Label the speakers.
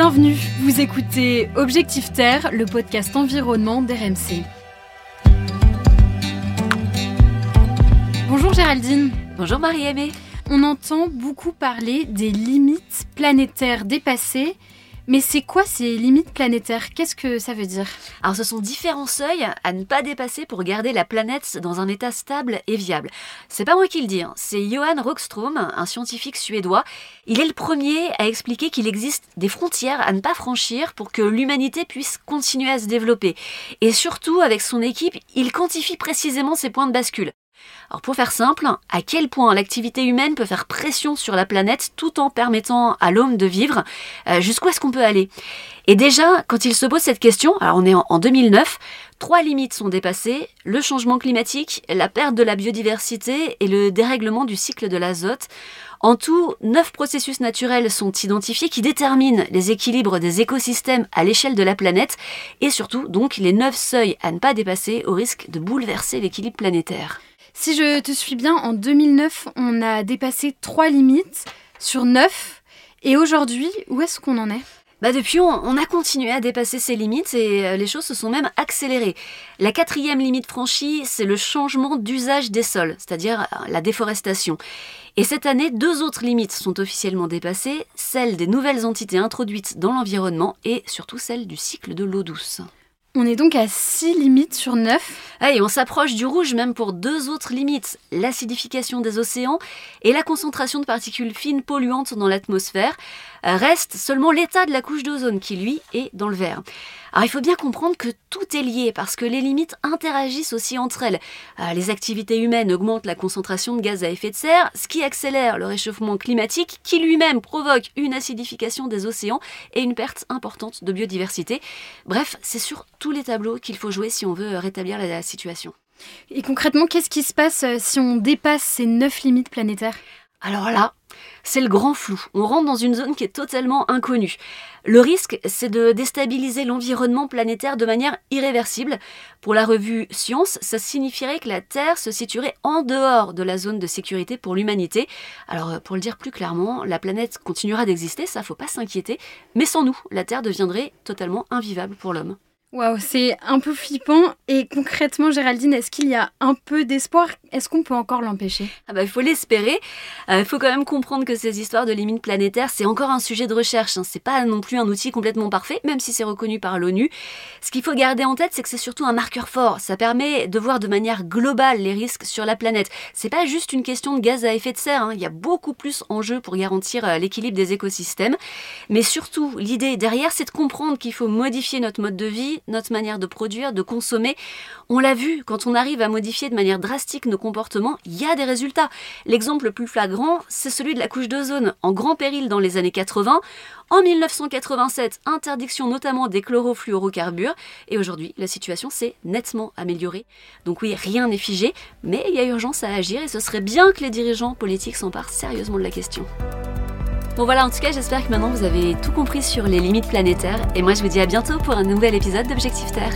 Speaker 1: Bienvenue, vous écoutez Objectif Terre, le podcast environnement d'RMC. Bonjour Géraldine.
Speaker 2: Bonjour Marie-Aimée.
Speaker 1: On entend beaucoup parler des limites planétaires dépassées mais c'est quoi ces limites planétaires? Qu'est-ce que ça veut dire?
Speaker 2: Alors ce sont différents seuils à ne pas dépasser pour garder la planète dans un état stable et viable. C'est pas moi qui le dis, hein. c'est Johan Rockström, un scientifique suédois. Il est le premier à expliquer qu'il existe des frontières à ne pas franchir pour que l'humanité puisse continuer à se développer. Et surtout, avec son équipe, il quantifie précisément ces points de bascule. Alors pour faire simple, à quel point l'activité humaine peut faire pression sur la planète tout en permettant à l'homme de vivre euh, Jusqu'où est-ce qu'on peut aller? Et déjà, quand il se pose cette question, alors on est en 2009, trois limites sont dépassées, le changement climatique, la perte de la biodiversité et le dérèglement du cycle de l'azote. En tout, neuf processus naturels sont identifiés qui déterminent les équilibres des écosystèmes à l'échelle de la planète et surtout donc les neuf seuils à ne pas dépasser au risque de bouleverser l'équilibre planétaire.
Speaker 1: Si je te suis bien, en 2009, on a dépassé trois limites sur neuf. Et aujourd'hui, où est-ce qu'on en est?
Speaker 2: Bah depuis, on, a continué à dépasser ces limites et euh, les choses se sont même accélérées. La quatrième limite franchie, c'est le changement d'usage des sols, c'est-à-dire euh, la déforestation. Et cette année, deux autres limites sont officiellement dépassées, celle des nouvelles entités introduites dans l'environnement et surtout celle du cycle de l'eau douce.
Speaker 1: On est donc à 6 limites sur 9.
Speaker 2: Et on s'approche du rouge même pour deux autres limites, l'acidification des océans et la concentration de particules fines polluantes dans l'atmosphère. Euh, reste seulement l'état de la couche d'ozone qui, lui, est dans le vert. Alors il faut bien comprendre que tout est lié parce que les limites interagissent aussi entre elles. Euh, les activités humaines augmentent la concentration de gaz à effet de serre, ce qui accélère le réchauffement climatique qui lui-même provoque une acidification des océans et une perte importante de biodiversité. Bref, c'est sur tous les tableaux qu'il faut jouer si on veut rétablir la situation.
Speaker 1: Et concrètement, qu'est-ce qui se passe euh, si on dépasse ces neuf limites planétaires?
Speaker 2: Alors là, c'est le grand flou. On rentre dans une zone qui est totalement inconnue. Le risque, c'est de déstabiliser l'environnement planétaire de manière irréversible. Pour la revue Science, ça signifierait que la Terre se situerait en dehors de la zone de sécurité pour l'humanité. Alors, pour le dire plus clairement, la planète continuera d'exister, ça faut pas s'inquiéter, mais sans nous, la Terre deviendrait totalement invivable pour l'homme.
Speaker 1: Waouh, c'est un peu flippant. Et concrètement, Géraldine, est-ce qu'il y a un peu d'espoir? Est-ce qu'on peut encore l'empêcher?
Speaker 2: Ah bah, Il faut l'espérer. Il euh, faut quand même comprendre que ces histoires de limites planétaires, c'est encore un sujet de recherche. Hein. C'est pas non plus un outil complètement parfait, même si c'est reconnu par l'ONU. Ce qu'il faut garder en tête, c'est que c'est surtout un marqueur fort. Ça permet de voir de manière globale les risques sur la planète. C'est pas juste une question de gaz à effet de serre. Hein. Il y a beaucoup plus en jeu pour garantir euh, l'équilibre des écosystèmes. Mais surtout, l'idée derrière, c'est de comprendre qu'il faut modifier notre mode de vie notre manière de produire, de consommer. On l'a vu, quand on arrive à modifier de manière drastique nos comportements, il y a des résultats. L'exemple le plus flagrant, c'est celui de la couche d'ozone, en grand péril dans les années 80. En 1987, interdiction notamment des chlorofluorocarbures. Et aujourd'hui, la situation s'est nettement améliorée. Donc oui, rien n'est figé, mais il y a urgence à agir et ce serait bien que les dirigeants politiques s'emparent sérieusement de la question. Bon voilà, en tout cas, j'espère que maintenant vous avez tout compris sur les limites planétaires. Et moi, je vous dis à bientôt pour un nouvel épisode d'Objectif Terre.